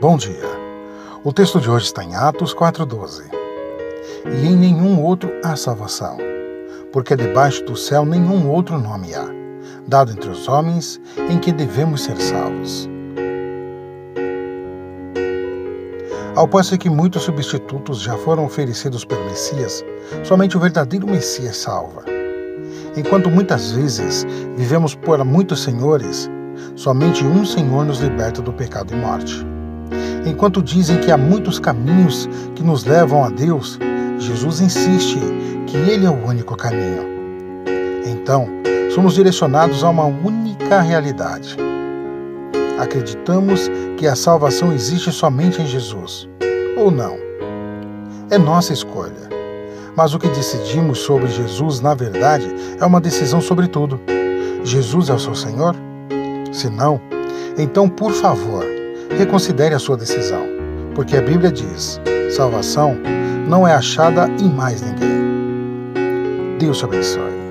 Bom dia. O texto de hoje está em Atos 4:12. E em nenhum outro há salvação, porque debaixo do céu nenhum outro nome há, dado entre os homens, em que devemos ser salvos. Ao passo que muitos substitutos já foram oferecidos pelo Messias, somente o verdadeiro Messias salva. Enquanto muitas vezes vivemos por muitos senhores, somente um Senhor nos liberta do pecado e morte. Enquanto dizem que há muitos caminhos que nos levam a Deus, Jesus insiste que Ele é o único caminho. Então, somos direcionados a uma única realidade. Acreditamos que a salvação existe somente em Jesus, ou não? É nossa escolha. Mas o que decidimos sobre Jesus, na verdade, é uma decisão sobre tudo. Jesus é o seu Senhor? Se não, então, por favor, reconsidere a sua decisão, porque a Bíblia diz: salvação não é achada em mais ninguém. Deus te abençoe.